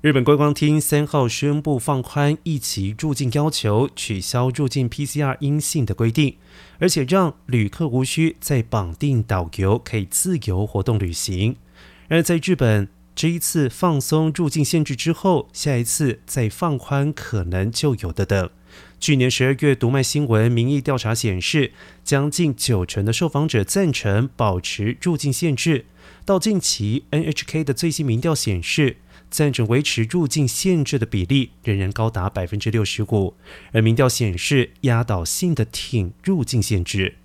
日本观光厅三号宣布放宽一期入境要求，取消入境 PCR 阴性的规定，而且让旅客无需再绑定导游，可以自由活动旅行。而在日本这一次放松入境限制之后，下一次再放宽可能就有的等。去年十二月，读卖新闻民意调查显示，将近九成的受访者赞成保持入境限制。到近期，NHK 的最新民调显示。赞成维持入境限制的比例仍然高达百分之六十五，而民调显示压倒性的挺入境限制。